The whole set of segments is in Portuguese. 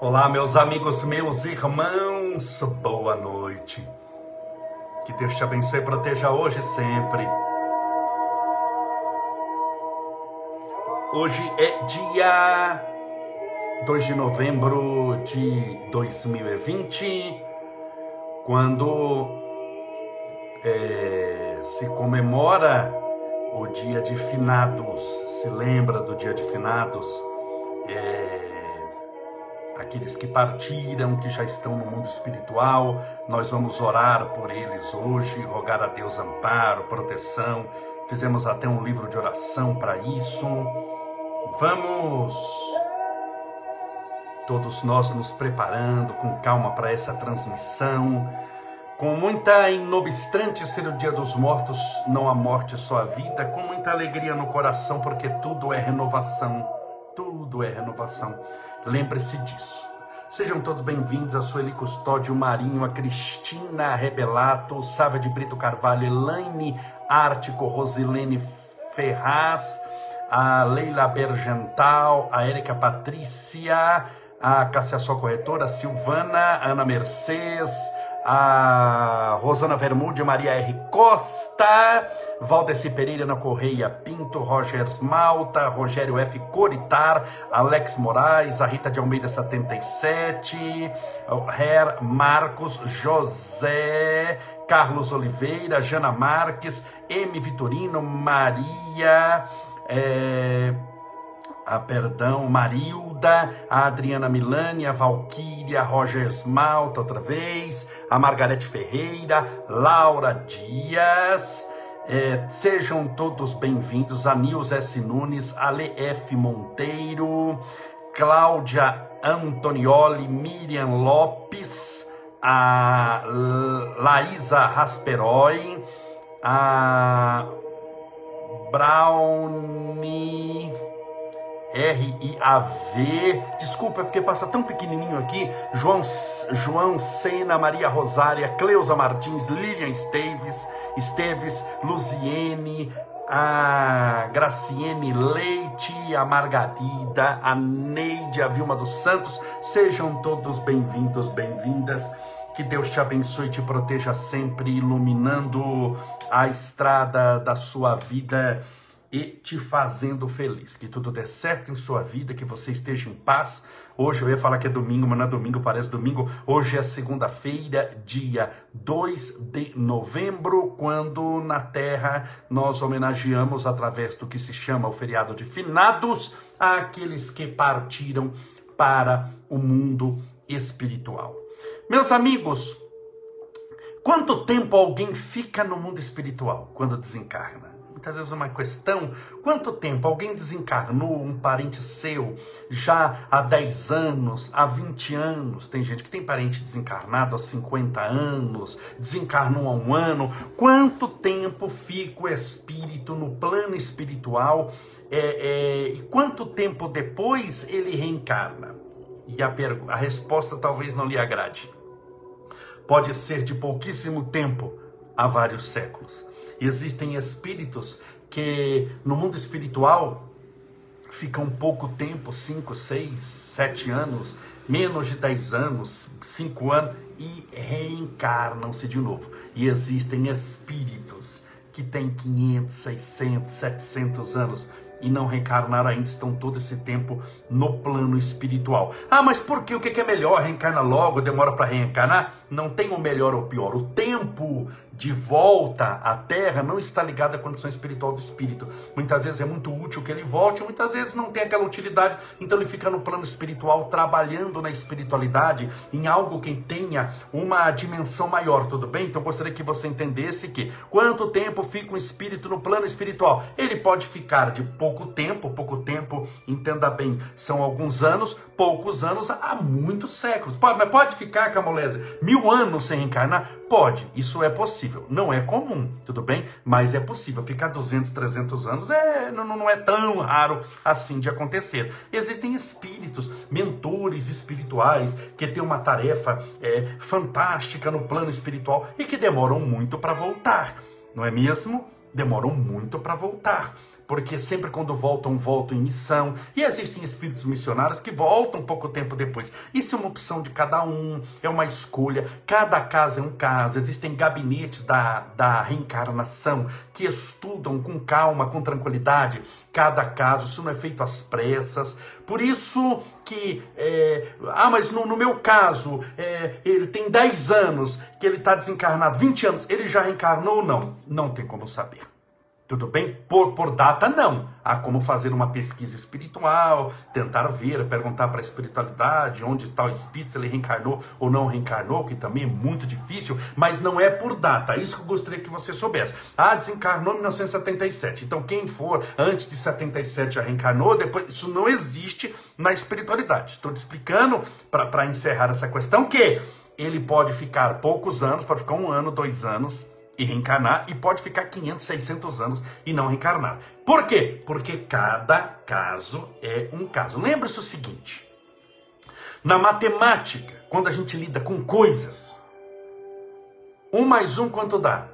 Olá, meus amigos, meus irmãos, boa noite. Que Deus te abençoe e proteja hoje e sempre. Hoje é dia 2 de novembro de 2020, quando é, se comemora o dia de finados, se lembra do dia de finados. É, aqueles que partiram, que já estão no mundo espiritual. Nós vamos orar por eles hoje, rogar a Deus amparo, proteção. Fizemos até um livro de oração para isso. Vamos todos nós nos preparando com calma para essa transmissão. Com muita inobstante ser o dia dos mortos, não a morte só a vida, com muita alegria no coração, porque tudo é renovação. Tudo é renovação. Lembre-se disso. Sejam todos bem-vindos a Sueli Custódio Marinho, a Cristina Rebelato, Sávia de Brito Carvalho, Elaine Ártico, Rosilene Ferraz, a Leila Bergental, a Érica Patrícia, a Cássia Só Corretora, a Silvana, a Ana Mercedes, a Rosana Vermude, Maria R. Costa, Valdeci Pereira na Correia Pinto, Roger Malta, Rogério F. Coritar, Alex Moraes, a Rita de Almeida 77, Her Marcos, José, Carlos Oliveira, Jana Marques, M. Vitorino, Maria, é, a perdão, Marilda, a Adriana Milani, a Valquíria, Roger Esmalta outra vez, a Margarete Ferreira, Laura Dias, é, sejam todos bem-vindos, a Nils S. Nunes, Ale F. Monteiro, Cláudia Antonioli, Miriam Lopes, a Laísa Rasperoy, a Brownie R-I-A-V. Desculpa, é porque passa tão pequenininho aqui. João, João Sena, Maria Rosária, Cleusa Martins, Lilian Esteves, Esteves, Luziene, a Graciene Leite, a Margarida, a Neide, a Vilma dos Santos. Sejam todos bem-vindos, bem-vindas. Que Deus te abençoe e te proteja sempre, iluminando a estrada da sua vida e te fazendo feliz. Que tudo dê certo em sua vida, que você esteja em paz. Hoje eu ia falar que é domingo, mas não é domingo, parece domingo. Hoje é segunda-feira, dia 2 de novembro, quando na Terra nós homenageamos, através do que se chama o feriado de finados, aqueles que partiram para o mundo espiritual. Meus amigos, quanto tempo alguém fica no mundo espiritual quando desencarna? Muitas vezes uma questão: quanto tempo alguém desencarnou, um parente seu, já há 10 anos, há 20 anos? Tem gente que tem parente desencarnado há 50 anos, desencarnou há um ano. Quanto tempo fica o espírito no plano espiritual é, é, e quanto tempo depois ele reencarna? E a, a resposta talvez não lhe agrade. Pode ser de pouquíssimo tempo a vários séculos. Existem espíritos que no mundo espiritual ficam pouco tempo 5, 6, 7 anos, menos de 10 anos, 5 anos e reencarnam-se de novo. E existem espíritos que têm 500, 600, 700 anos e não reencarnaram ainda, estão todo esse tempo no plano espiritual. Ah, mas por quê? O que é melhor? Reencarna logo, demora para reencarnar? Não tem o melhor ou pior. O tempo de volta à Terra não está ligado à condição espiritual do espírito. Muitas vezes é muito útil que ele volte, muitas vezes não tem aquela utilidade, então ele fica no plano espiritual, trabalhando na espiritualidade, em algo que tenha uma dimensão maior, tudo bem? Então gostaria que você entendesse que quanto tempo fica um espírito no plano espiritual? Ele pode ficar de pouco tempo, pouco tempo, entenda bem, são alguns anos, poucos anos, há muitos séculos. Pode, mas pode ficar, Camolese, mil anos sem reencarnar? Pode, isso é possível. Não é comum, tudo bem? Mas é possível. Ficar 200, 300 anos é, não, não é tão raro assim de acontecer. Existem espíritos, mentores espirituais, que têm uma tarefa é, fantástica no plano espiritual e que demoram muito para voltar, não é mesmo? demoram muito para voltar porque sempre quando voltam, voltam em missão. E existem espíritos missionários que voltam pouco tempo depois. Isso é uma opção de cada um, é uma escolha. Cada caso é um caso. Existem gabinetes da, da reencarnação que estudam com calma, com tranquilidade, cada caso. Isso não é feito às pressas. Por isso que, é, ah, mas no, no meu caso, é, ele tem 10 anos que ele está desencarnado, 20 anos, ele já reencarnou ou não? Não tem como saber. Tudo bem? Por, por data, não. Há como fazer uma pesquisa espiritual, tentar ver, perguntar para a espiritualidade onde está o espírito, se ele reencarnou ou não reencarnou, que também é muito difícil, mas não é por data. É isso que eu gostaria que você soubesse. Ah, desencarnou em 1977. Então, quem for antes de 77 já reencarnou, depois. Isso não existe na espiritualidade. Estou te explicando para encerrar essa questão que ele pode ficar poucos anos, pode ficar um ano, dois anos e reencarnar e pode ficar 500, 600 anos e não reencarnar. Por quê? Porque cada caso é um caso. Lembre-se o seguinte: na matemática, quando a gente lida com coisas, um mais um quanto dá?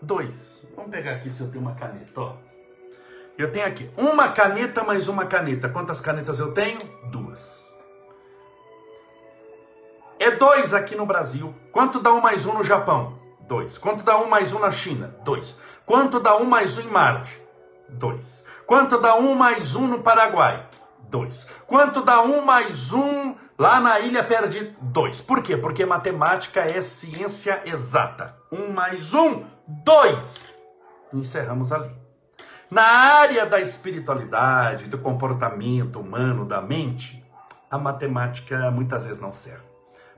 Dois. Vamos pegar aqui se eu tenho uma caneta, ó. Eu tenho aqui uma caneta mais uma caneta. Quantas canetas eu tenho? Duas. É dois aqui no Brasil. Quanto dá um mais um no Japão? 2. Quanto dá 1 mais 1 na China? 2. Quanto dá 1 mais 1 em Marte? 2. Quanto dá 1 mais 1 no Paraguai? 2. Quanto dá 1 mais 1 lá na Ilha Perdida? 2. Por quê? Porque matemática é ciência exata. 1 mais 1, 2. Encerramos ali. Na área da espiritualidade, do comportamento humano, da mente, a matemática muitas vezes não serve.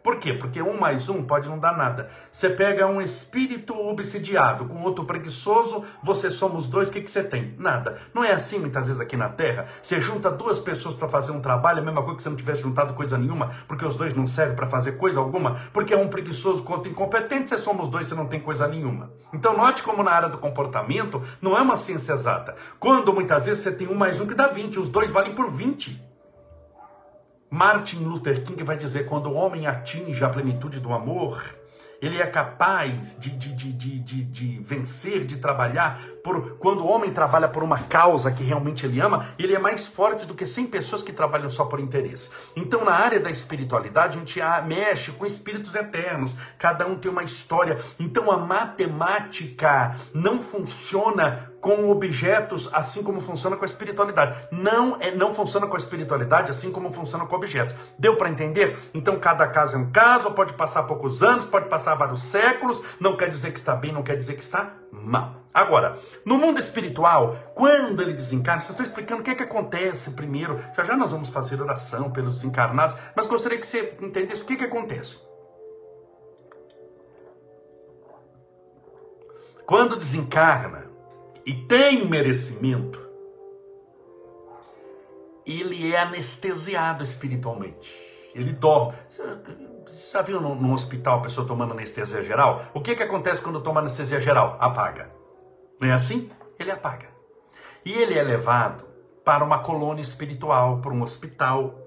Por quê? Porque um mais um pode não dar nada. Você pega um espírito obsidiado com outro preguiçoso, você somos dois, o que, que você tem? Nada. Não é assim muitas vezes aqui na Terra? Você junta duas pessoas para fazer um trabalho, a mesma coisa que você não tivesse juntado coisa nenhuma, porque os dois não servem para fazer coisa alguma, porque é um preguiçoso outro incompetente, você somos dois, você não tem coisa nenhuma. Então note como na área do comportamento não é uma ciência exata. Quando muitas vezes você tem um mais um que dá 20, os dois valem por 20. Martin Luther King vai dizer: quando o homem atinge a plenitude do amor, ele é capaz de, de, de, de, de, vencer, de trabalhar. Por, quando o homem trabalha por uma causa que realmente ele ama, ele é mais forte do que 100 pessoas que trabalham só por interesse. Então, na área da espiritualidade, a gente mexe com espíritos eternos, cada um tem uma história. Então, a matemática não funciona com objetos, assim como funciona com a espiritualidade. Não é, não funciona com a espiritualidade assim como funciona com objetos. Deu para entender? Então cada caso é um caso, pode passar poucos anos, pode passar vários séculos, não quer dizer que está bem, não quer dizer que está mal. Agora, no mundo espiritual, quando ele desencarna, eu estou explicando o que é que acontece primeiro. Já já nós vamos fazer oração pelos desencarnados, mas gostaria que você entendesse o que é que acontece. Quando desencarna, e tem merecimento, ele é anestesiado espiritualmente. Ele dorme. Você já viu no, hospital a pessoa tomando anestesia geral? O que, que acontece quando toma anestesia geral? Apaga. Não é assim? Ele apaga. E ele é levado para uma colônia espiritual, para um hospital,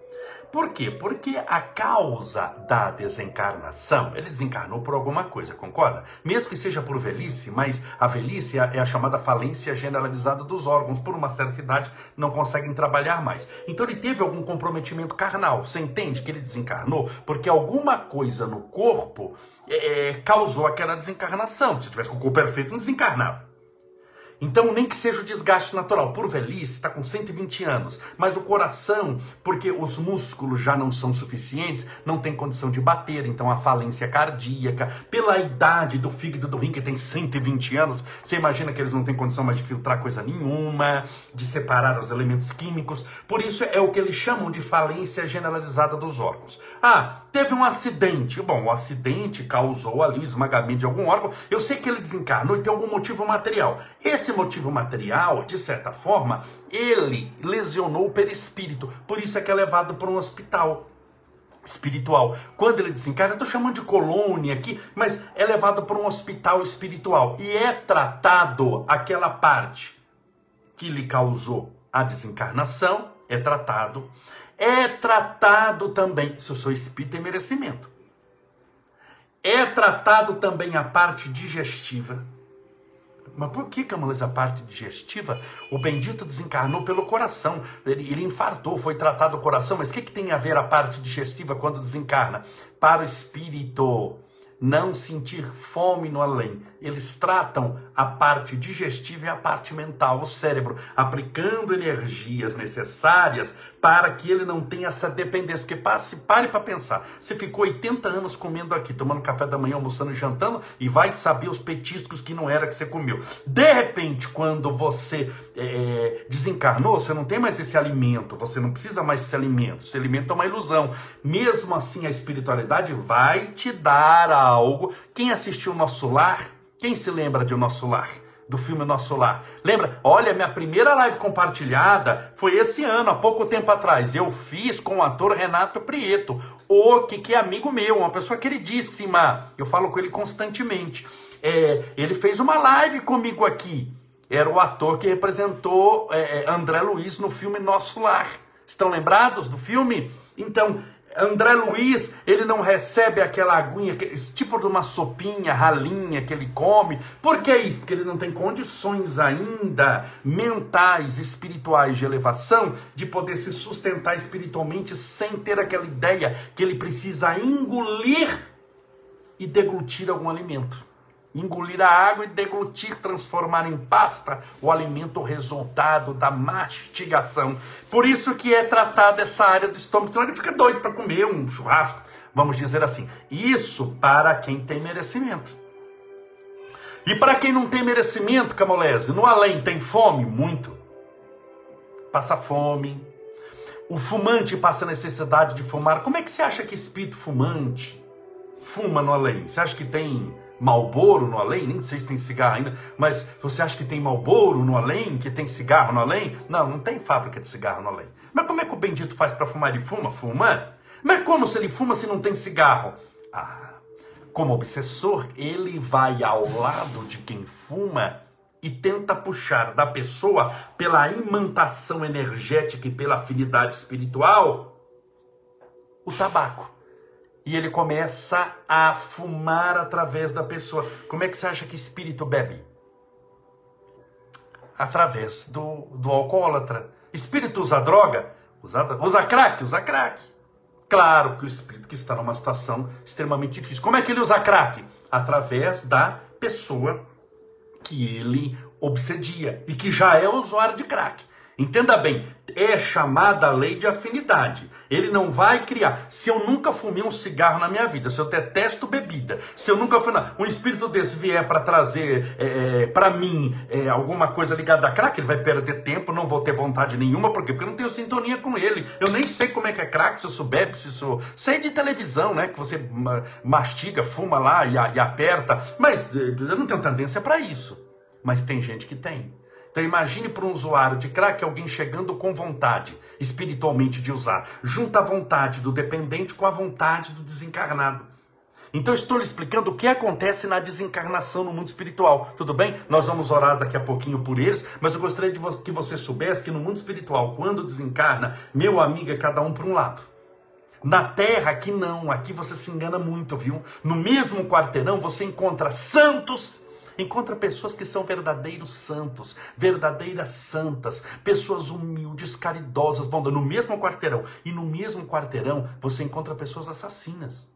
por quê? Porque a causa da desencarnação, ele desencarnou por alguma coisa, concorda? Mesmo que seja por velhice, mas a velhice é a chamada falência generalizada dos órgãos. Por uma certa idade, não conseguem trabalhar mais. Então ele teve algum comprometimento carnal. Você entende que ele desencarnou porque alguma coisa no corpo é, causou aquela desencarnação. Se tivesse com o corpo perfeito, não desencarnava. Então, nem que seja o desgaste natural. Por velhice, está com 120 anos. Mas o coração, porque os músculos já não são suficientes, não tem condição de bater. Então, a falência cardíaca, pela idade do fígado do rim, que tem 120 anos, você imagina que eles não têm condição mais de filtrar coisa nenhuma, de separar os elementos químicos. Por isso, é o que eles chamam de falência generalizada dos órgãos. Ah, teve um acidente. Bom, o acidente causou ali o esmagamento de algum órgão. Eu sei que ele desencarnou e tem algum motivo material. Esse esse motivo material, de certa forma, ele lesionou o perispírito. Por isso é que é levado para um hospital espiritual. Quando ele desencarna, estou chamando de colônia aqui, mas é levado para um hospital espiritual e é tratado aquela parte que lhe causou a desencarnação, é tratado. É tratado também, se eu sou espírita, é merecimento. É tratado também a parte digestiva Mas por que, Camões, a parte digestiva? O bendito desencarnou pelo coração. Ele, ele infartou, foi tratado o coração. Mas o que, que tem a ver a parte digestiva quando desencarna? Para o espírito não sentir fome no além. Eles tratam a parte digestiva e a parte mental, o cérebro, aplicando energias necessárias para que ele não tenha essa dependência. Porque passe, pare para pensar. Você ficou 80 anos comendo aqui, tomando café da manhã, almoçando e jantando, e vai saber os petiscos que não era que você comeu. De repente, quando você é, desencarnou, você não tem mais esse alimento, você não precisa mais desse alimento. Esse alimento é uma ilusão. Mesmo assim, a espiritualidade vai te dar algo. Quem assistiu o nosso lar, quem se lembra de o nosso lar? do filme Nosso Lar. Lembra? Olha, minha primeira live compartilhada foi esse ano, há pouco tempo atrás. Eu fiz com o ator Renato Prieto, o que, que é amigo meu, uma pessoa queridíssima. Eu falo com ele constantemente. É, ele fez uma live comigo aqui. Era o ator que representou é, é André Luiz no filme Nosso Lar. Estão lembrados do filme? Então, André Luiz, ele não recebe aquela aguinha, esse tipo de uma sopinha ralinha que ele come. Por que isso? Porque ele não tem condições ainda mentais, espirituais de elevação de poder se sustentar espiritualmente sem ter aquela ideia que ele precisa engolir e deglutir algum alimento engolir a água e deglutir, transformar em pasta o alimento resultado da mastigação. Por isso que é tratada essa área do estômago, senão ele fica doido para comer um churrasco, vamos dizer assim. Isso para quem tem merecimento. E para quem não tem merecimento, Camolese, no além tem fome? Muito. Passa fome. O fumante passa necessidade de fumar. Como é que você acha que espírito fumante fuma no além? Você acha que tem Malboro no além, nem sei se tem cigarro ainda, mas você acha que tem Malboro no além, que tem cigarro no além? Não, não tem fábrica de cigarro no além. Mas como é que o bendito faz para fumar? Ele fuma? Fuma. Mas como se ele fuma se não tem cigarro? Ah, como obsessor, ele vai ao lado de quem fuma e tenta puxar da pessoa pela imantação energética e pela afinidade espiritual o tabaco e ele começa a fumar através da pessoa. Como é que você acha que espírito bebe? Através do, do alcoólatra. Espírito usa droga? Usa, usa crack? Usa crack. Claro que o espírito que está numa situação extremamente difícil. Como é que ele usa crack? Através da pessoa que ele obsedia e que já é usuário de crack. Entenda bem, é chamada lei de afinidade. Ele não vai criar. Se eu nunca fumei um cigarro na minha vida, se eu detesto bebida, se eu nunca fui. Um espírito desse vier para trazer é, é para mim é, alguma coisa ligada a crack, ele vai perder tempo, não vou ter vontade nenhuma, por quê? Porque eu não tenho sintonia com ele. Eu nem sei como é que é crack, se eu souber, se sou. Sei de televisão, né? Que você mastiga, fuma lá e, e aperta. Mas eh, eu não tenho tendência para isso. Mas tem gente que tem. Então imagine para um usuário de crack alguém chegando com vontade, espiritualmente, de usar. Junta a vontade do dependente com a vontade do desencarnado. Então estou lhe explicando o que acontece na desencarnação no mundo espiritual. Tudo bem? Nós vamos orar daqui a pouquinho por eles, mas eu gostaria de que você soubesse que no mundo espiritual, quando desencarna, meu amigo é cada um para um lado. Na terra, aqui não, aqui você se engana muito, viu? No mesmo quarteirão você encontra santos Encontra pessoas que são verdadeiros santos, verdadeiras santas, pessoas humildes, caridosas, bondosas, no mesmo quarteirão. E no mesmo quarteirão você encontra pessoas assassinas.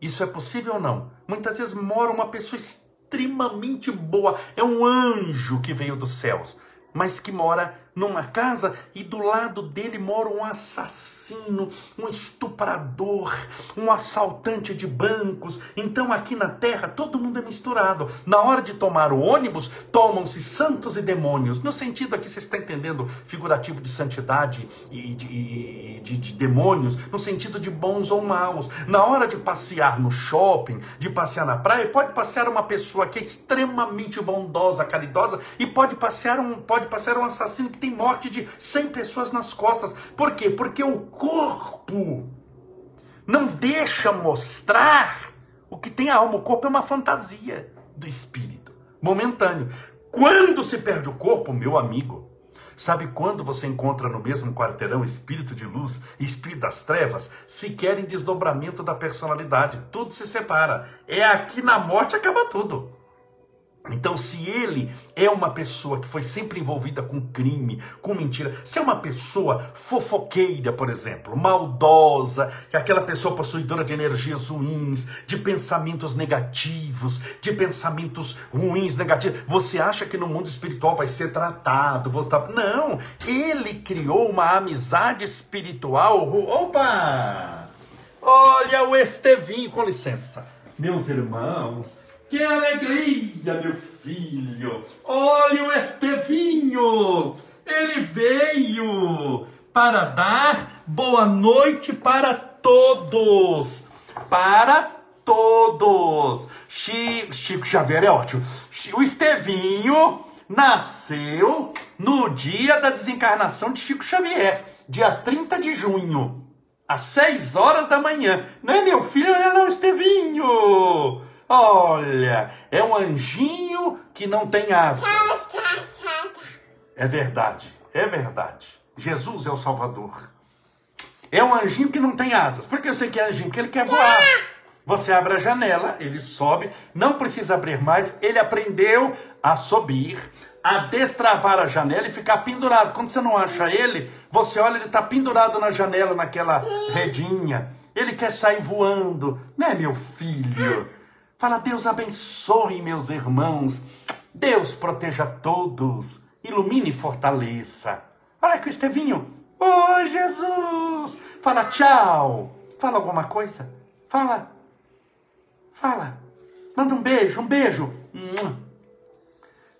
Isso é possível ou não? Muitas vezes mora uma pessoa extremamente boa, é um anjo que veio dos céus, mas que mora numa casa e do lado dele mora um assassino, um estuprador, um assaltante de bancos. Então aqui na terra todo mundo é misturado. Na hora de tomar o ônibus, tomam-se santos e demônios. No sentido aqui, você está entendendo, figurativo de santidade e de, de, de, de demônios, no sentido de bons ou maus. Na hora de passear no shopping, de passear na praia, pode passear uma pessoa que é extremamente bondosa, caridosa, e pode passear um, pode passear um assassino que tem morte de 100 pessoas nas costas. Por quê? Porque o corpo não deixa mostrar o que tem a alma. O corpo é uma fantasia do espírito, momentâneo. Quando se perde o corpo, meu amigo, Sabe quando você encontra no mesmo quarteirão espírito de luz e espírito das trevas? Se querem desdobramento da personalidade, tudo se separa. É aqui na morte acaba tudo. Então, se ele é uma pessoa que foi sempre envolvida com crime, com mentira, se é uma pessoa fofoqueira, por exemplo, maldosa, que é aquela pessoa possuidora de energias ruins, de pensamentos negativos, de pensamentos ruins, negativos, você acha que no mundo espiritual vai ser tratado? Você tá... Não, ele criou uma amizade espiritual. Opa! Olha o Estevinho, com licença. Meus irmãos, que alegria, meu filho! Olha o Estevinho! Ele veio para dar boa noite para todos! Para todos! Chico Xavier é ótimo. O Estevinho nasceu no dia da desencarnação de Chico Xavier, dia 30 de junho, às 6 horas da manhã. Não é meu filho, não, não, Estevinho! Olha, é um anjinho que não tem asas. É verdade, é verdade. Jesus é o Salvador. É um anjinho que não tem asas. Por que eu sei que é anjinho? Porque ele quer voar. Você abre a janela, ele sobe, não precisa abrir mais, ele aprendeu a subir, a destravar a janela e ficar pendurado. Quando você não acha ele, você olha, ele está pendurado na janela, naquela redinha. Ele quer sair voando, né, meu filho? Fala, Deus abençoe meus irmãos. Deus proteja todos. Ilumine e fortaleça. Olha aqui o Estevinho. Oi, Jesus. Fala tchau. Fala alguma coisa. Fala. Fala. Manda um beijo, um beijo.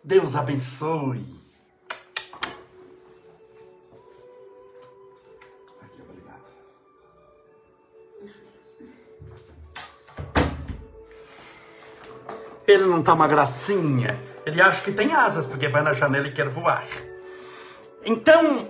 Deus abençoe. Ele não tá uma gracinha. Ele acha que tem asas, porque vai na janela e quer voar. Então,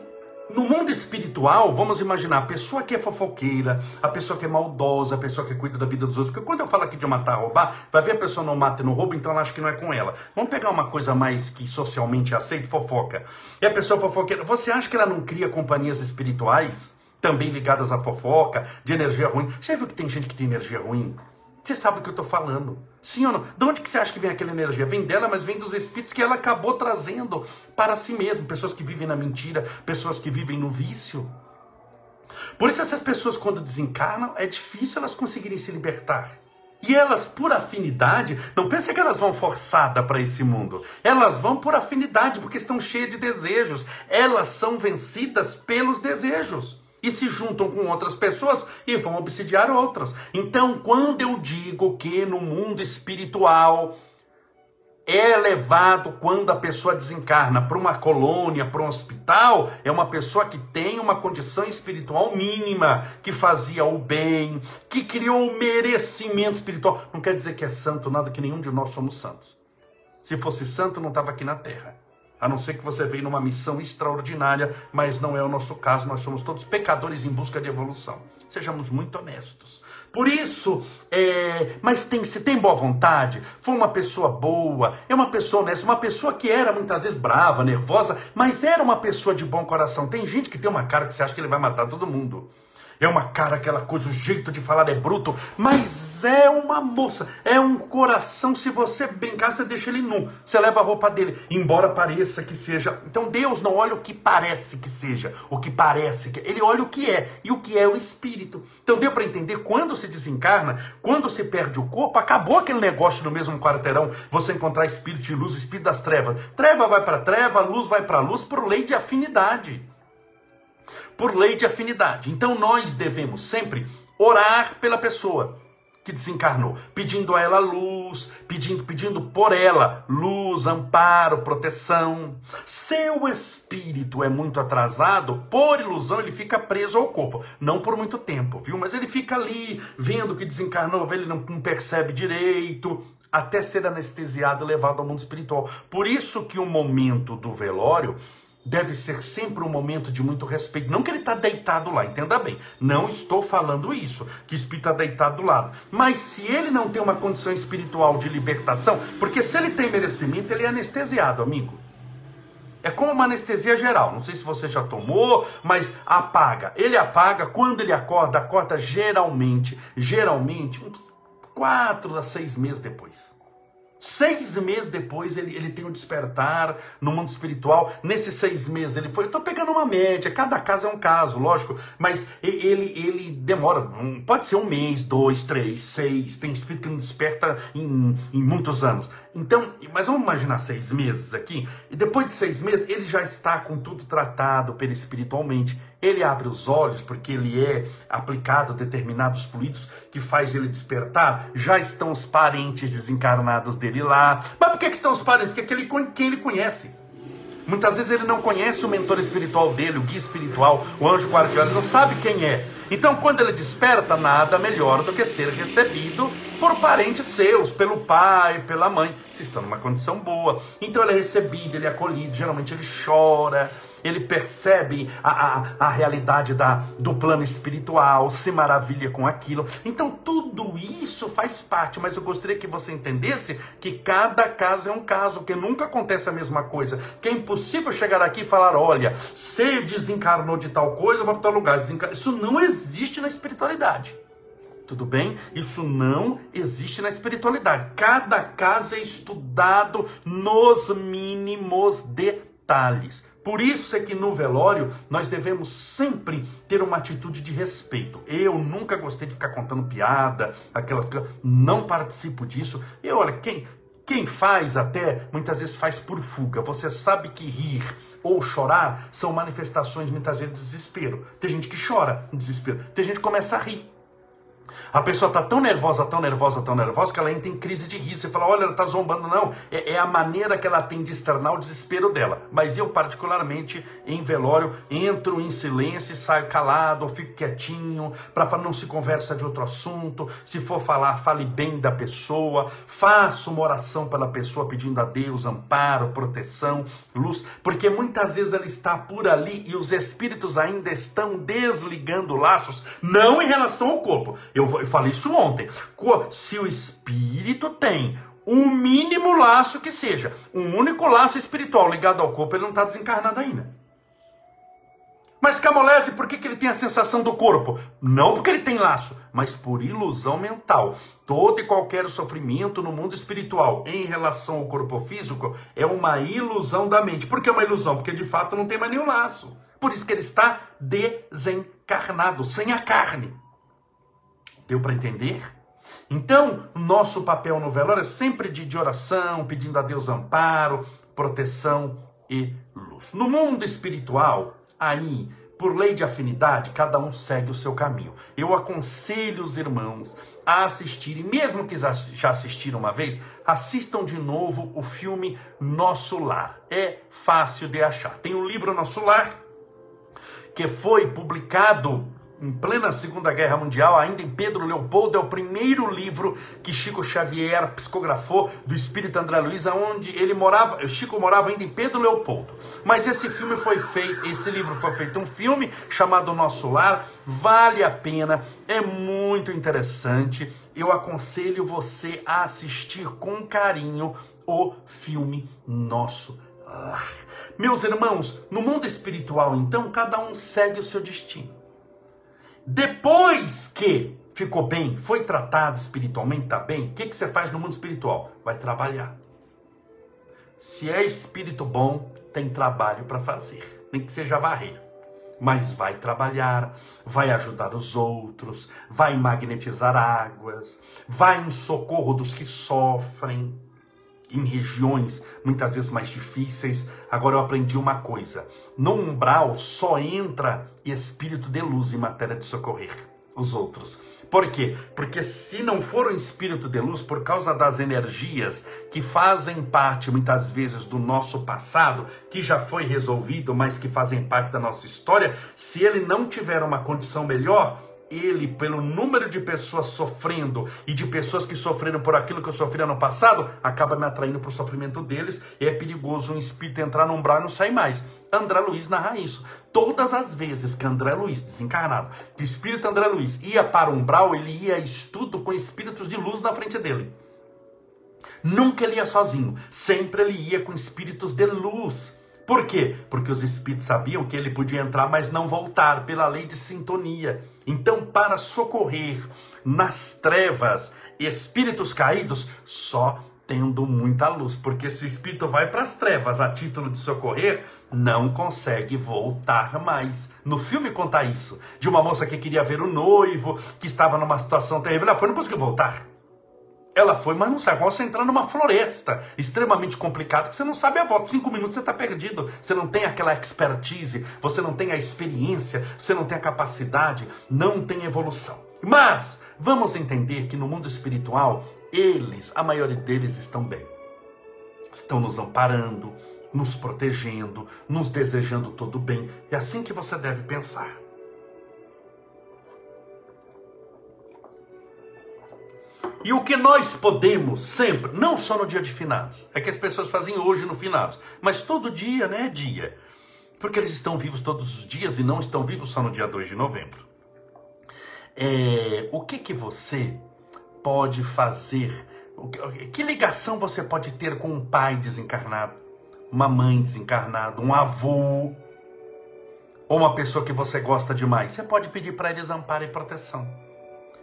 no mundo espiritual, vamos imaginar a pessoa que é fofoqueira, a pessoa que é maldosa, a pessoa que cuida da vida dos outros. Porque quando eu falo aqui de matar, roubar, vai ver a pessoa não mata e não rouba, então ela acha que não é com ela. Vamos pegar uma coisa mais que socialmente aceita, fofoca. E a pessoa fofoqueira, você acha que ela não cria companhias espirituais? Também ligadas à fofoca, de energia ruim. Já viu que tem gente que tem energia ruim? Você sabe do que eu estou falando. Sim ou não? De onde que você acha que vem aquela energia? Vem dela, mas vem dos espíritos que ela acabou trazendo para si mesma. Pessoas que vivem na mentira, pessoas que vivem no vício. Por isso essas pessoas quando desencarnam, é difícil elas conseguirem se libertar. E elas, por afinidade, não pense que elas vão forçada para esse mundo. Elas vão por afinidade, porque estão cheias de desejos. Elas são vencidas pelos desejos e se juntam com outras pessoas e vão obsidiar outras. Então, quando eu digo que no mundo espiritual é levado quando a pessoa desencarna para uma colônia, para um hospital, é uma pessoa que tem uma condição espiritual mínima, que fazia o bem, que criou o merecimento espiritual. Não quer dizer que é santo, nada que nenhum de nós somos santos. Se fosse santo, não estava aqui na terra. A não ser que você veio numa missão extraordinária, mas não é o nosso caso, nós somos todos pecadores em busca de evolução. Sejamos muito honestos. Por isso, é, mas tem, se tem boa vontade, foi uma pessoa boa, é uma pessoa honesta, uma pessoa que era muitas vezes brava, nervosa, mas era uma pessoa de bom coração. Tem gente que tem uma cara que você acha que ele vai matar todo mundo é uma cara, aquela coisa, o jeito de falar é bruto, mas é uma moça, é um coração. Se você brincar, você deixa ele nu, você leva a roupa dele, embora pareça que seja. Então Deus não olha o que parece que seja, o que parece que. Ele olha o que é, e o que é o espírito. Então deu para entender quando se desencarna, quando se perde o corpo, acabou aquele negócio no mesmo quarteirão, você encontrar espírito de luz, espírito das trevas. Treva vai para treva, luz vai para luz, por lei de afinidade por lei de afinidade. Então nós devemos sempre orar pela pessoa que desencarnou, pedindo a ela luz, pedindo, pedindo por ela luz, amparo, proteção. Seu espírito é muito atrasado, por ilusão ele fica preso ao corpo, não por muito tempo, viu? Mas ele fica ali vendo que desencarnou, ele não, não percebe direito, até ser anestesiado e levado ao mundo espiritual. Por isso que o momento do velório deve ser sempre um momento de muito respeito. Não que ele está deitado lá, entenda bem. Não estou falando isso, que o espírito está deitado do lado. Mas se ele não tem uma condição espiritual de libertação, porque se ele tem merecimento, ele é anestesiado, amigo. É como uma anestesia geral. Não sei se você já tomou, mas apaga. Ele apaga quando ele acorda, acorda geralmente, geralmente, uns quatro a seis meses depois. Seis meses depois ele, ele tem um despertar no mundo espiritual. Nesses seis meses ele foi. Eu estou pegando uma média, cada caso é um caso, lógico, mas ele, ele demora. Pode ser um mês, dois, três, seis. Tem espírito que não desperta em, em muitos anos. Então, mas vamos imaginar seis meses aqui. E depois de seis meses ele já está com tudo tratado perispiritualmente ele abre os olhos porque ele é aplicado determinados fluidos que faz ele despertar. Já estão os parentes desencarnados dele lá. Mas por que, que estão os parentes? Porque aquele quem ele conhece. Muitas vezes ele não conhece o mentor espiritual dele, o guia espiritual, o anjo guardião, ele não sabe quem é. Então, quando ele desperta, nada melhor do que ser recebido por parentes seus, pelo pai, pela mãe, se estão numa condição boa. Então, ele é recebido, ele é acolhido, geralmente ele chora ele percebe a, a, a realidade da, do plano espiritual, se maravilha com aquilo. Então, tudo isso faz parte, mas eu gostaria que você entendesse que cada caso é um caso, que nunca acontece a mesma coisa. Que é impossível chegar aqui e falar: olha, você desencarnou de tal coisa, vai para tal lugar. Isso não existe na espiritualidade. Tudo bem? Isso não existe na espiritualidade. Cada caso é estudado nos mínimos detalhes. Por isso é que no velório nós devemos sempre ter uma atitude de respeito. Eu nunca gostei de ficar contando piada, aquelas coisas, não participo disso. E olha, quem quem faz até muitas vezes faz por fuga. Você sabe que rir ou chorar são manifestações muitas vezes de desespero. Tem gente que chora no desespero, tem gente que começa a rir. A pessoa está tão nervosa, tão nervosa, tão nervosa, que ela entra em crise de riso. Você fala, olha, ela está zombando. Não, é, é, a maneira que ela tem de externar o desespero dela. Mas eu, particularmente, em velório, entro em silêncio e saio calado, ou fico quietinho, para não se conversa de outro assunto. Se for falar, fale bem da pessoa. Faço uma oração pela pessoa, pedindo a Deus amparo, proteção, luz. Porque muitas vezes ela está por ali e os espíritos ainda estão desligando laços, não em relação ao corpo. Eu eu falei isso ontem. Se o espírito tem um mínimo laço que seja, um único laço espiritual ligado ao corpo, ele não está desencarnado ainda. Mas Camolese, por que, que ele tem a sensação do corpo? Não porque ele tem laço, mas por ilusão mental. Todo e qualquer sofrimento no mundo espiritual em relação ao corpo físico é uma ilusão da mente. Por que é uma ilusão? Porque de fato não tem mais nenhum laço. Por isso que ele está desencarnado, sem a carne. Deu para entender? Então, nosso papel no velório é sempre de, de oração, pedindo a Deus amparo, proteção e luz. No mundo espiritual, aí, por lei de afinidade, cada um segue o seu caminho. Eu aconselho os irmãos a assistirem, mesmo que já assistiram uma vez, assistam de novo o filme Nosso Lar. É fácil de achar. Tem o livro Nosso Lar, que foi publicado em plena Segunda Guerra Mundial, ainda em Pedro Leopoldo, é o primeiro livro que Chico Xavier psicografou do Espírito André Luiz, onde ele morava, Chico morava ainda em Pedro Leopoldo. Mas esse filme foi feito, esse livro foi feito um filme chamado Nosso Lar, vale a pena, é muito interessante. Eu aconselho você a assistir com carinho o filme Nosso Lar. Meus irmãos, no mundo espiritual, então, cada um segue o seu destino. Depois que ficou bem, foi tratado espiritualmente, está bem, o que, que você faz no mundo espiritual? Vai trabalhar. Se é espírito bom, tem trabalho para fazer, nem que seja varrer. Mas vai trabalhar, vai ajudar os outros, vai magnetizar águas, vai em socorro dos que sofrem em regiões muitas vezes mais difíceis. Agora eu aprendi uma coisa: no umbral só entra espírito de luz em matéria de socorrer os outros. Por quê? Porque se não for um espírito de luz, por causa das energias que fazem parte muitas vezes do nosso passado, que já foi resolvido, mas que fazem parte da nossa história, se ele não tiver uma condição melhor, ele, pelo número de pessoas sofrendo e de pessoas que sofreram por aquilo que eu sofri no passado, acaba me atraindo para o sofrimento deles. E é perigoso um espírito entrar num umbral e não sair mais. André Luiz narra isso. Todas as vezes que André Luiz, desencarnado, que o espírito André Luiz ia para o umbral, ele ia estudo com espíritos de luz na frente dele. Nunca ele ia sozinho, sempre ele ia com espíritos de luz. Por quê? Porque os espíritos sabiam que ele podia entrar, mas não voltar, pela lei de sintonia. Então, para socorrer nas trevas espíritos caídos, só tendo muita luz, porque se o espírito vai para as trevas a título de socorrer, não consegue voltar mais. No filme conta isso, de uma moça que queria ver o noivo, que estava numa situação terrível, ela foi, não conseguiu voltar. Ela foi, mas não. Como você entrar numa floresta extremamente complicada, que você não sabe a volta. Cinco minutos você está perdido. Você não tem aquela expertise, você não tem a experiência, você não tem a capacidade, não tem evolução. Mas vamos entender que no mundo espiritual, eles, a maioria deles, estão bem. Estão nos amparando, nos protegendo, nos desejando todo bem. É assim que você deve pensar. E o que nós podemos sempre, não só no dia de finados, é que as pessoas fazem hoje no finados, mas todo dia, né, é dia. Porque eles estão vivos todos os dias e não estão vivos só no dia 2 de novembro. É, o que que você pode fazer? Que ligação você pode ter com um pai desencarnado, uma mãe desencarnada, um avô, ou uma pessoa que você gosta demais? Você pode pedir para eles amparo e proteção.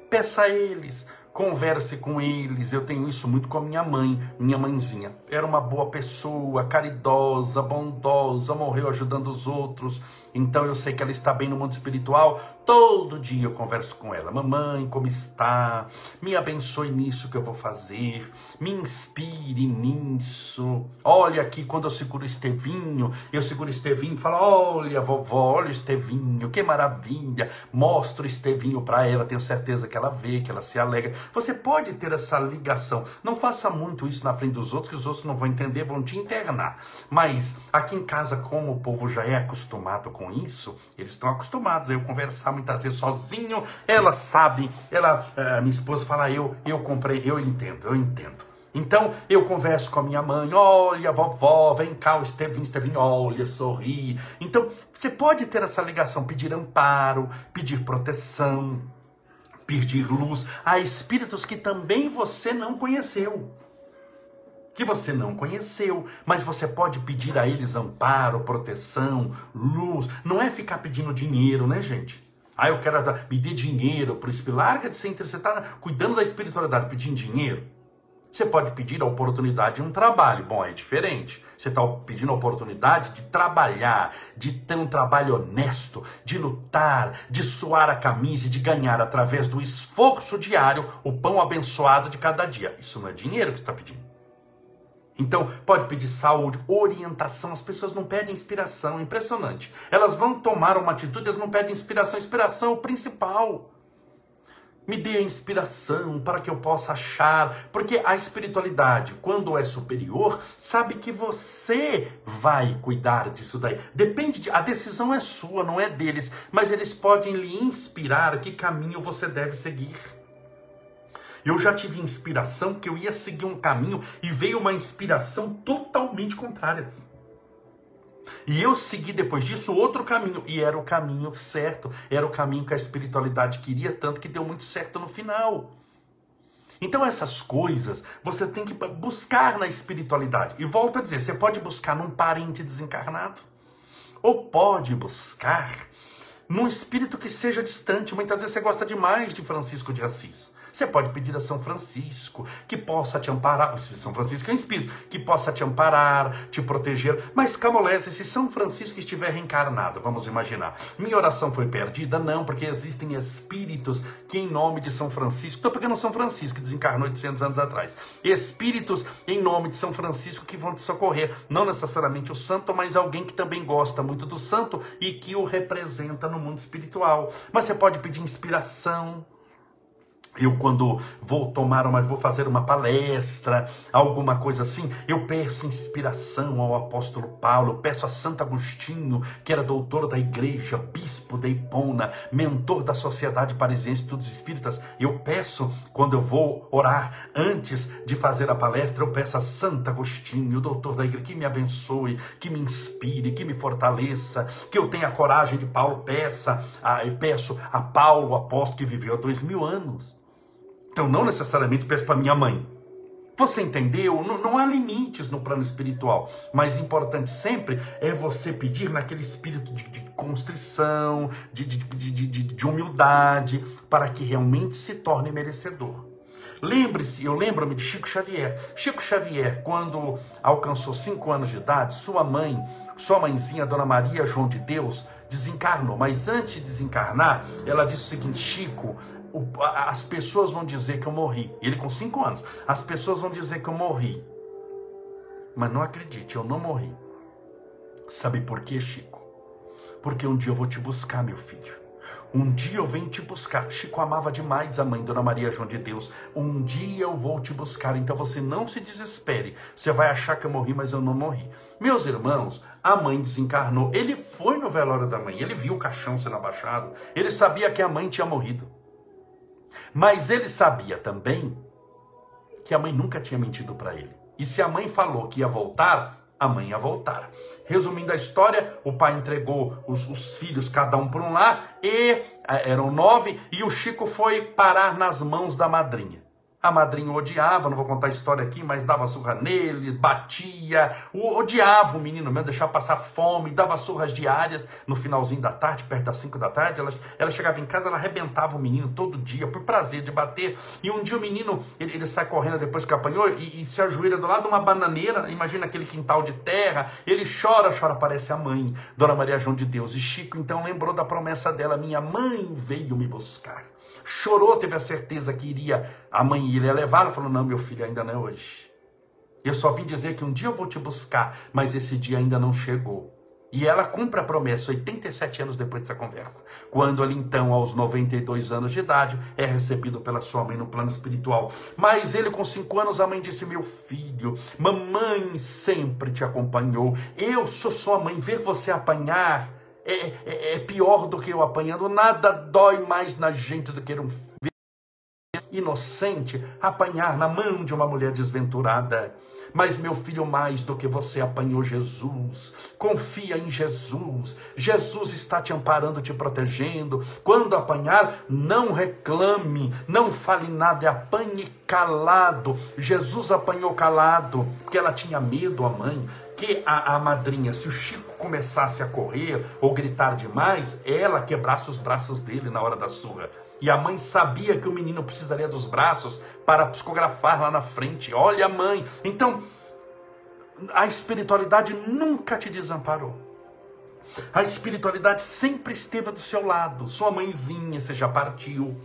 Peça a eles, converse com eles. Eu tenho isso muito com a minha mãe, minha mãezinha. Era uma boa pessoa, caridosa, bondosa, morreu ajudando os outros. Então eu sei que ela está bem no mundo espiritual. Todo dia eu converso com ela. Mamãe, como está? Me abençoe nisso que eu vou fazer. Me inspire nisso. Olha aqui, quando eu seguro o Estevinho, eu seguro o Estevinho e falo: Olha, vovó, olha o Estevinho, que maravilha. Mostro o Estevinho para ela. Tenho certeza que ela vê, que ela se alegra. Você pode ter essa ligação. Não faça muito isso na frente dos outros, que os outros não vão entender, vão te internar. Mas aqui em casa, como o povo já é acostumado com isso, eles estão acostumados a eu conversar muitas vezes sozinho, ela sabe, ela, eh, minha esposa fala, eu, eu comprei, eu entendo, eu entendo. Então eu converso com a minha mãe, olha, vovó, vem cá, o Estevinho, Estevinho, olha, sorri. Então você pode ter essa ligação, pedir amparo, pedir proteção, pedir luz a espíritos que também você não conheceu. Que você não conheceu, mas você pode pedir a eles amparo, proteção, luz. Não é ficar pedindo dinheiro, né, gente? Ah, eu quero pedir dinheiro para o espírito. Larga de ser você está cuidando da espiritualidade, pedindo dinheiro. Você pode pedir a oportunidade de um trabalho. Bom, é diferente. Você está pedindo a oportunidade de trabalhar, de ter um trabalho honesto, de lutar, de suar a camisa e de ganhar através do esforço diário o pão abençoado de cada dia. Isso não é dinheiro que você está pedindo. Então, pode pedir saúde, orientação. As pessoas não pedem inspiração, é impressionante. Elas vão tomar uma atitude, elas não pedem inspiração. Inspiração é o principal. Me dê a inspiração para que eu possa achar, porque a espiritualidade, quando é superior, sabe que você vai cuidar disso daí. Depende de, a decisão é sua, não é deles, mas eles podem lhe inspirar que caminho você deve seguir. Eu já tive inspiração que eu ia seguir um caminho e veio uma inspiração totalmente contrária. E eu segui depois disso outro caminho, e era o caminho certo, era o caminho que a espiritualidade queria, tanto que deu muito certo no final. Então, essas coisas você tem que buscar na espiritualidade. E volto a dizer: você pode buscar num parente desencarnado, ou pode buscar num espírito que seja distante. Muitas vezes você gosta demais de Francisco de Assis. Você pode pedir a São Francisco que possa te amparar. São Francisco é um espírito que possa te amparar, te proteger. Mas camolese, se São Francisco estiver reencarnado, vamos imaginar, minha oração foi perdida? Não, porque existem espíritos que, em nome de São Francisco, estou pegando São Francisco, que desencarnou 800 anos atrás, espíritos em nome de São Francisco que vão te socorrer. Não necessariamente o santo, mas alguém que também gosta muito do santo e que o representa no mundo espiritual. Mas você pode pedir inspiração eu quando vou tomar uma, vou fazer uma palestra, alguma coisa assim, eu peço inspiração ao apóstolo Paulo, peço a Santo Agostinho, que era doutor da igreja, bispo de Ipona, mentor da Sociedade Parisiense de Estudos Espíritas. Eu peço, quando eu vou orar, antes de fazer a palestra, eu peço a Santo Agostinho, doutor da igreja, que me abençoe, que me inspire, que me fortaleça, que eu tenha a coragem de Paulo, peça, a, peço a Paulo, apóstolo que viveu há dois mil anos então, não necessariamente peço para minha mãe. Você entendeu? Não, não, há limites no plano espiritual. Mas importante sempre é você pedir naquele espírito de, de constrição, de, de, de, de humildade, para que realmente se torne merecedor. Lembre-se, eu lembro-me de Chico Xavier. Chico Xavier, quando alcançou cinco anos de idade, sua mãe, sua mãezinha, Dona Maria João de Deus, desencarnou. Mas antes de desencarnar, ela disse o seguinte: Chico, as pessoas vão dizer que eu morri. Ele com cinco anos. As pessoas vão dizer que eu morri. Mas não acredite, eu não morri. Sabe por quê, Chico? Porque um dia eu vou te buscar, meu filho. Um dia eu venho te buscar. Chico amava demais a mãe, Dona Maria João de Deus. Um dia eu vou te buscar. Então você não se desespere. Você vai achar que eu morri, mas eu não morri. Meus irmãos, a mãe desencarnou. Ele foi no velório da mãe. Ele viu o caixão sendo abaixado. Ele sabia que a mãe tinha morrido. Mas ele sabia também que a mãe nunca tinha mentido para ele. E se a mãe falou que ia voltar, a mãe ia voltar. Resumindo a história, o pai entregou os, os filhos, cada um por um lar, e eh, eram nove, e o Chico foi parar nas mãos da madrinha. A madrinha odiava, não vou contar a história aqui, mas dava surra nele, batia, odiava o menino mesmo, deixava passar fome, dava surras diárias no finalzinho da tarde, perto das 5 da tarde. Ela, ela chegava em casa, ela arrebentava o menino todo dia, por prazer de bater. E um dia o menino, ele, ele sai correndo depois que apanhou e, e, se ajoelha do lado de uma bananeira, imagina aquele quintal de terra. Ele chora, chora, parece a mãe, Dona Maria João de Deus. E Chico então lembrou da promessa dela: minha mãe veio me buscar chorou, teve a certeza que iria, a mãe iria levá-la, falou: Não, meu filho, ainda não é hoje. Eu só vim dizer que um dia eu vou te buscar, mas esse dia ainda não chegou. E ela cumpre a promessa 87 anos depois dessa conversa. Quando ele, então, aos 92 anos de idade, é recebido pela sua mãe no plano espiritual. Mas ele, com 5 anos, a mãe disse: Meu filho, mamãe sempre te acompanhou. Eu sou sua mãe, ver você apanhar é, é, é pior do que eu apanhando. Nada dói mais na gente do que um inocente apanhar na mão de uma mulher desventurada. Mas, meu filho, mais do que você apanhou Jesus, confia em Jesus. Jesus está te amparando, te protegendo. Quando apanhar, não reclame, não fale nada, apanhe calado. Jesus apanhou calado, porque ela tinha medo, a mãe que a, a madrinha, se o Chico começasse a correr ou gritar demais, ela quebrasse os braços dele na hora da surra. E a mãe sabia que o menino precisaria dos braços para psicografar lá na frente. Olha, mãe. Então, a espiritualidade nunca te desamparou. A espiritualidade sempre esteve do seu lado. Sua mãezinha, você já partiu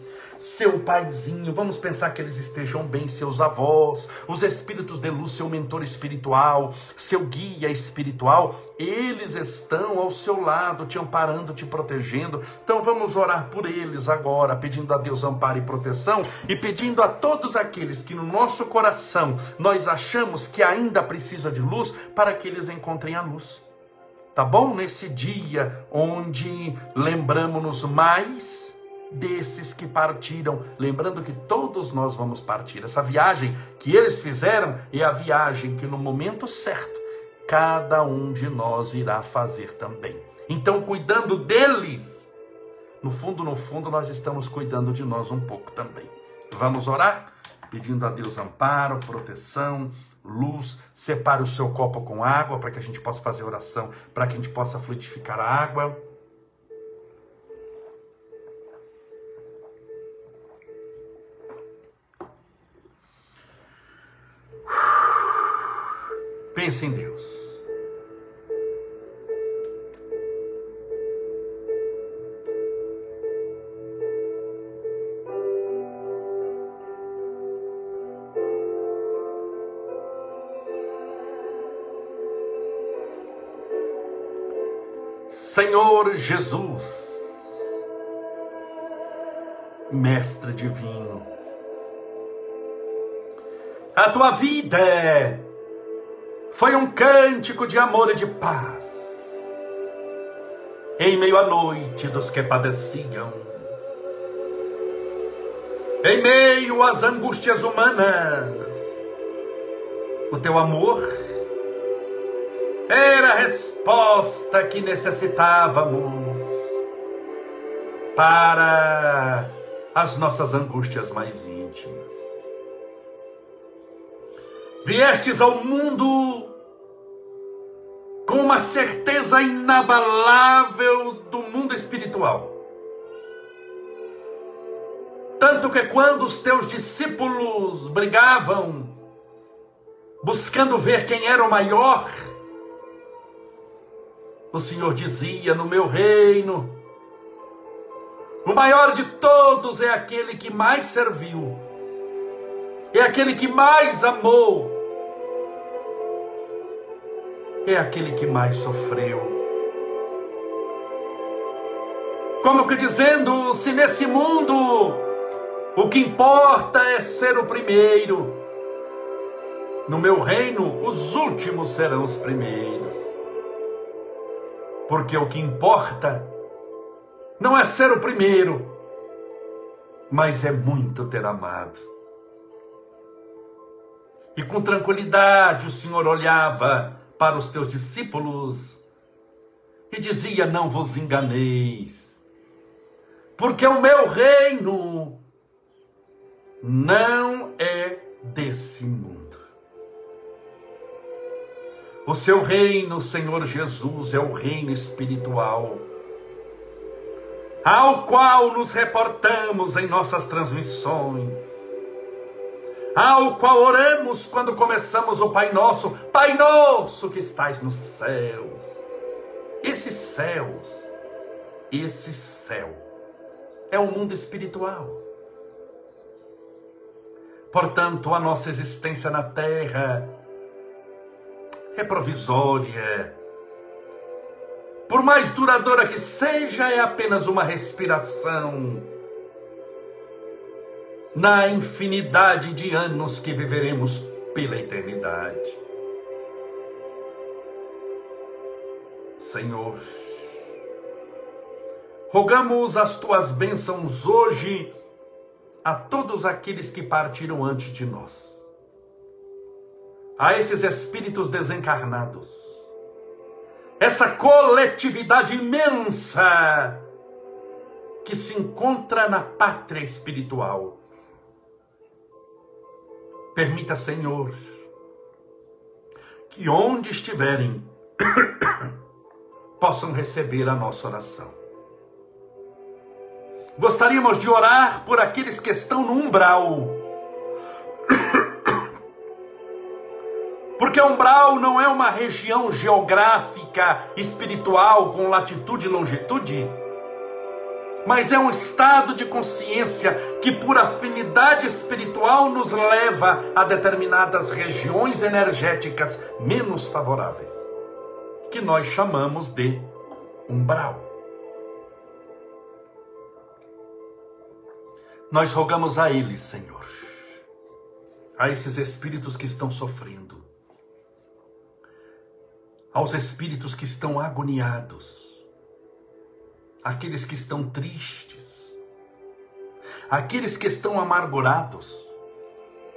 seu paizinho, vamos pensar que eles estejam bem, seus avós, os espíritos de luz, seu mentor espiritual, seu guia espiritual, eles estão ao seu lado, te amparando, te protegendo. Então vamos orar por eles agora, pedindo a Deus amparo e proteção e pedindo a todos aqueles que no nosso coração nós achamos que ainda precisa de luz, para que eles encontrem a luz. Tá bom? Nesse dia onde lembramos-nos mais desses que partiram, lembrando que todos nós vamos partir. Essa viagem que eles fizeram é a viagem que no momento certo cada um de nós irá fazer também. Então, cuidando deles, no fundo, no fundo, nós estamos cuidando de nós um pouco também. Vamos orar? Pedindo a Deus amparo, proteção, luz. Separe o seu copo com água para que a gente possa fazer oração, para que a gente possa fluidificar a água. Pense em Deus. Senhor Jesus, Mestre Divino, a tua vida é foi um cântico de amor e de paz. Em meio à noite dos que padeciam, em meio às angústias humanas, o teu amor era a resposta que necessitávamos para as nossas angústias mais íntimas. Viestes ao mundo com uma certeza inabalável do mundo espiritual. Tanto que quando os teus discípulos brigavam, buscando ver quem era o maior, o Senhor dizia: No meu reino, o maior de todos é aquele que mais serviu, é aquele que mais amou, é aquele que mais sofreu. Como que dizendo: se nesse mundo o que importa é ser o primeiro, no meu reino os últimos serão os primeiros. Porque o que importa não é ser o primeiro, mas é muito ter amado. E com tranquilidade o Senhor olhava para os teus discípulos e dizia: Não vos enganeis, porque o meu reino não é desse mundo. O seu reino, Senhor Jesus, é o reino espiritual ao qual nos reportamos em nossas transmissões, ao qual oramos quando começamos o Pai Nosso, Pai Nosso que estás nos céus. Esses céus, esse céu, é o mundo espiritual. Portanto, a nossa existência na terra é provisória, por mais duradoura que seja, é apenas uma respiração na infinidade de anos que viveremos pela eternidade. Senhor, rogamos as tuas bênçãos hoje a todos aqueles que partiram antes de nós, a esses espíritos desencarnados, essa coletividade imensa que se encontra na pátria espiritual. Permita, Senhor, que onde estiverem, possam receber a nossa oração. Gostaríamos de orar por aqueles que estão no umbral Porque umbral não é uma região geográfica, espiritual, com latitude e longitude, mas é um estado de consciência que, por afinidade espiritual, nos leva a determinadas regiões energéticas menos favoráveis, que nós chamamos de umbral. Nós rogamos a eles, Senhor, a esses espíritos que estão sofrendo, aos espíritos que estão agoniados, aqueles que estão tristes, aqueles que estão amargurados,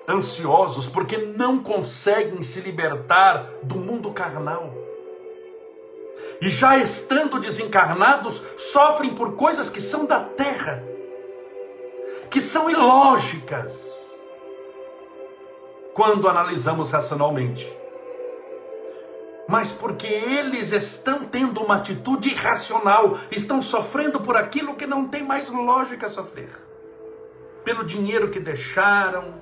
ansiosos, porque não conseguem se libertar do mundo carnal. E já estando desencarnados, sofrem por coisas que são da terra, que são ilógicas, quando analisamos racionalmente mas porque eles estão tendo uma atitude irracional, estão sofrendo por aquilo que não tem mais lógica sofrer. Pelo dinheiro que deixaram,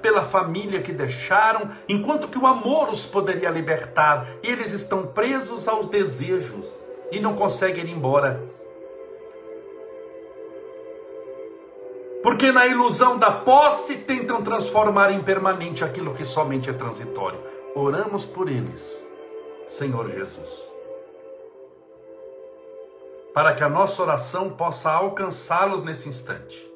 pela família que deixaram, enquanto que o amor os poderia libertar, eles estão presos aos desejos e não conseguem ir embora. Porque na ilusão da posse tentam transformar em permanente aquilo que somente é transitório. Oramos por eles Senhor Jesus. Para que a nossa oração possa alcançá-los nesse instante.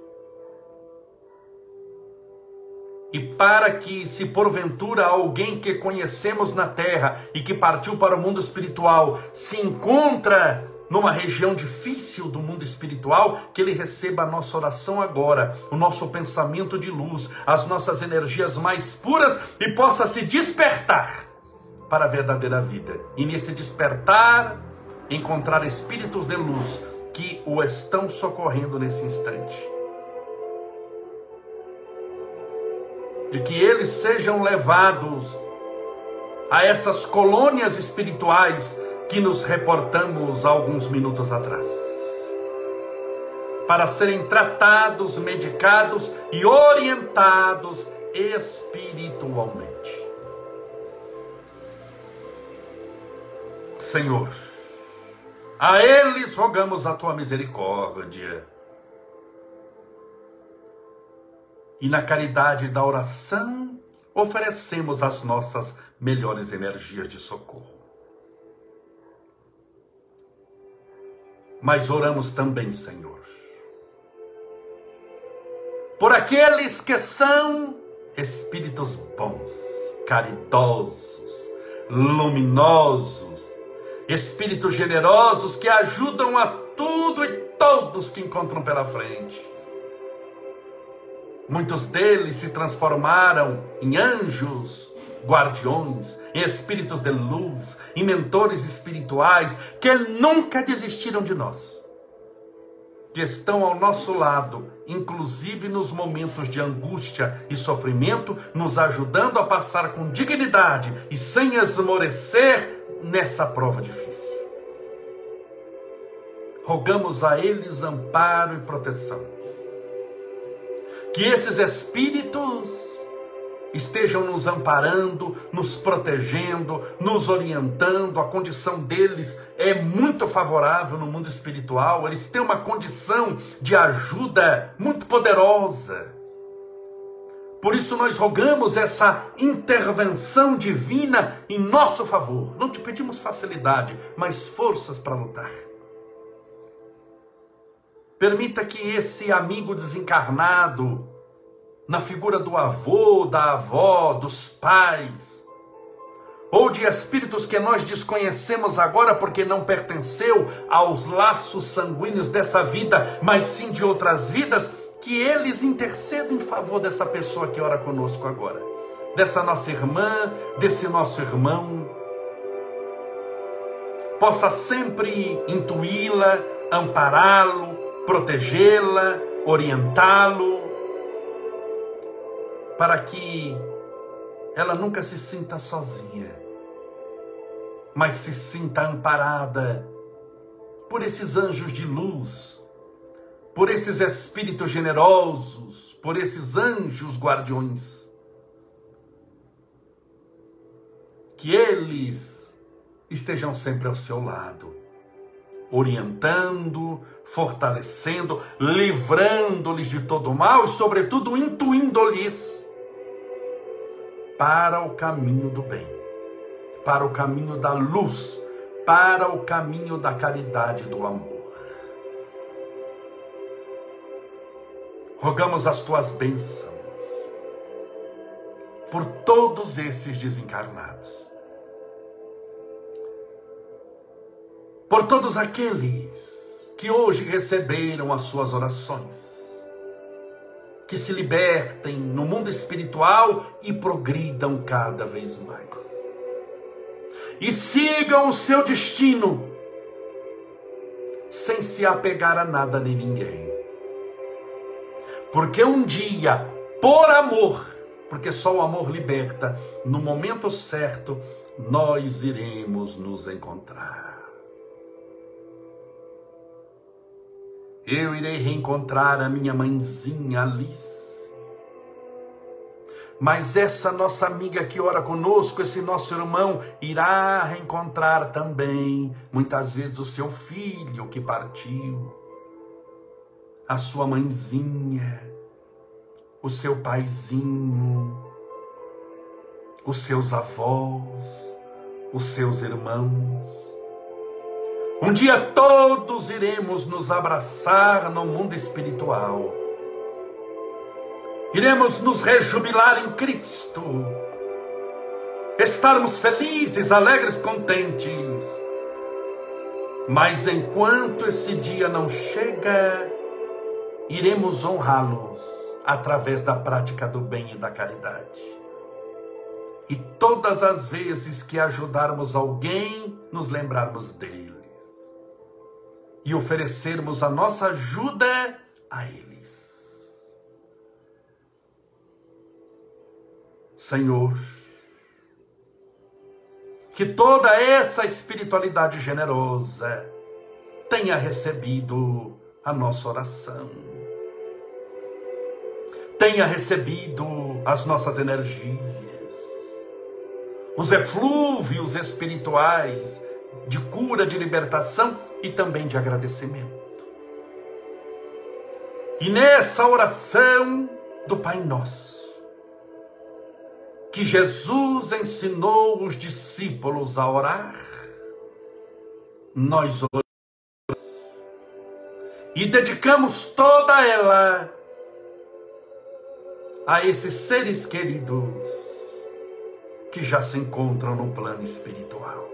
E para que, se porventura alguém que conhecemos na terra e que partiu para o mundo espiritual se encontra numa região difícil do mundo espiritual, que ele receba a nossa oração agora, o nosso pensamento de luz, as nossas energias mais puras e possa se despertar para a verdadeira vida. E nesse despertar, encontrar espíritos de luz que o estão socorrendo nesse instante. De que eles sejam levados a essas colônias espirituais que nos reportamos alguns minutos atrás. para serem tratados, medicados e orientados espiritualmente. Senhor, a eles rogamos a tua misericórdia. E na caridade da oração, oferecemos as nossas melhores energias de socorro. Mas oramos também, Senhor, por aqueles que são espíritos bons, caridosos, luminosos, espíritos generosos que ajudam a tudo e todos que encontram pela frente. Muitos deles se transformaram em anjos, guardiões, em espíritos de luz, em mentores espirituais que nunca desistiram de nós. Que estão ao nosso lado, inclusive nos momentos de angústia e sofrimento, nos ajudando a passar com dignidade e sem esmorecer nessa prova difícil. Rogamos a eles amparo e proteção que esses espíritos estejam nos amparando, nos protegendo, nos orientando. A condição deles é muito favorável no mundo espiritual, eles têm uma condição de ajuda muito poderosa. Por isso nós rogamos essa intervenção divina em nosso favor. Não te pedimos facilidade, mas forças para lutar. Permita que esse amigo desencarnado, na figura do avô, da avó, dos pais, ou de espíritos que nós desconhecemos agora porque não pertenceu aos laços sanguíneos dessa vida, mas sim de outras vidas, que eles intercedam em favor dessa pessoa que ora conosco agora, dessa nossa irmã, desse nosso irmão, possa sempre intuí-la, ampará-lo, protegê-la, orientá-lo, para que ela nunca se sinta sozinha, mas se sinta amparada por esses anjos de luz, por esses espíritos generosos, por esses anjos guardiões. Que eles estejam sempre ao seu lado orientando, fortalecendo, livrando-lhes de todo mal e, sobretudo, intuindo-lhes para o caminho do bem, para o caminho da luz, para o caminho da caridade e do amor. Rogamos as tuas bênçãos por todos esses desencarnados por todos aqueles que hoje receberam as suas orações, que se libertem no mundo espiritual e progridam cada vez mais. E sigam o seu destino sem se apegar a nada nem ninguém. Porque um dia, por amor, porque só o amor liberta, no momento certo, nós iremos nos encontrar. Eu irei reencontrar a minha mãezinha Alice. Mas essa nossa amiga que ora conosco, esse nosso irmão, irá reencontrar também, muitas vezes, o seu filho que partiu, a sua mãezinha, o seu paizinho, os seus avós, os seus irmãos. Um dia todos iremos nos abraçar no mundo espiritual. Iremos nos rejubilar em Cristo. Estarmos felizes, alegres, contentes. Mas enquanto esse dia não chega, iremos honrá-los através da prática do bem e da caridade. E todas as vezes que ajudarmos alguém, nos lembrarmos dele e oferecermos a nossa ajuda a eles. Senhor, que toda essa espiritualidade generosa tenha recebido a nossa oração. Tenha recebido as nossas energias, os eflúvios espirituais de cura, de libertação e também de agradecimento. E nessa oração do Pai Nosso, que Jesus ensinou os discípulos a orar, nós oramos e dedicamos toda ela a esses seres queridos que já se encontram no plano espiritual.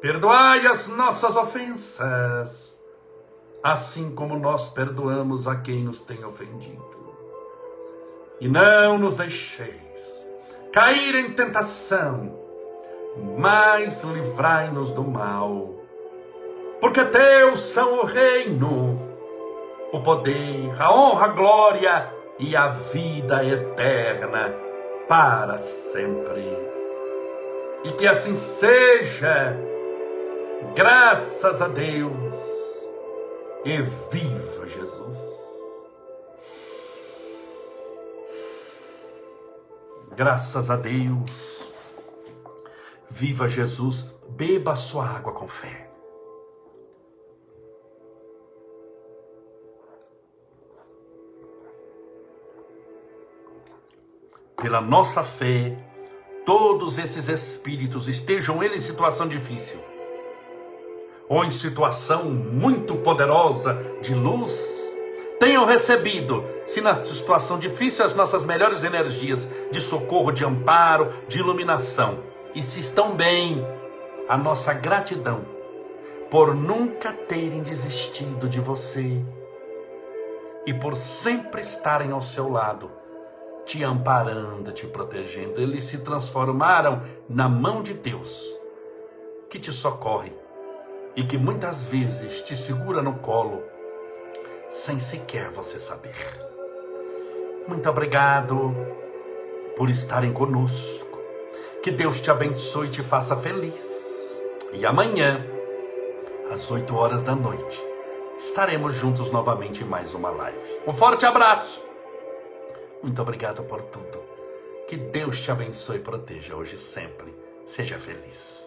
Perdoai as nossas ofensas, assim como nós perdoamos a quem nos tem ofendido. E não nos deixeis cair em tentação, mas livrai-nos do mal. Porque teus são o reino, o poder, a honra, a glória e a vida eterna para sempre. E que assim seja Graças a Deus. E viva Jesus. Graças a Deus. Viva Jesus. Beba sua água com fé. Pela nossa fé, todos esses espíritos, estejam eles em situação difícil, ou em situação muito poderosa de luz, tenham recebido, se na situação difícil, as nossas melhores energias de socorro, de amparo, de iluminação. E se estão bem, a nossa gratidão por nunca terem desistido de você e por sempre estarem ao seu lado, te amparando, te protegendo. Eles se transformaram na mão de Deus, que te socorre e que muitas vezes te segura no colo sem sequer você saber. Muito obrigado por estarem conosco. Que Deus te abençoe e te faça feliz. E amanhã, às 8 horas da noite, estaremos juntos novamente em mais uma live. Um forte abraço. Muito obrigado por tudo. Que Deus te abençoe e proteja hoje e sempre. Seja feliz.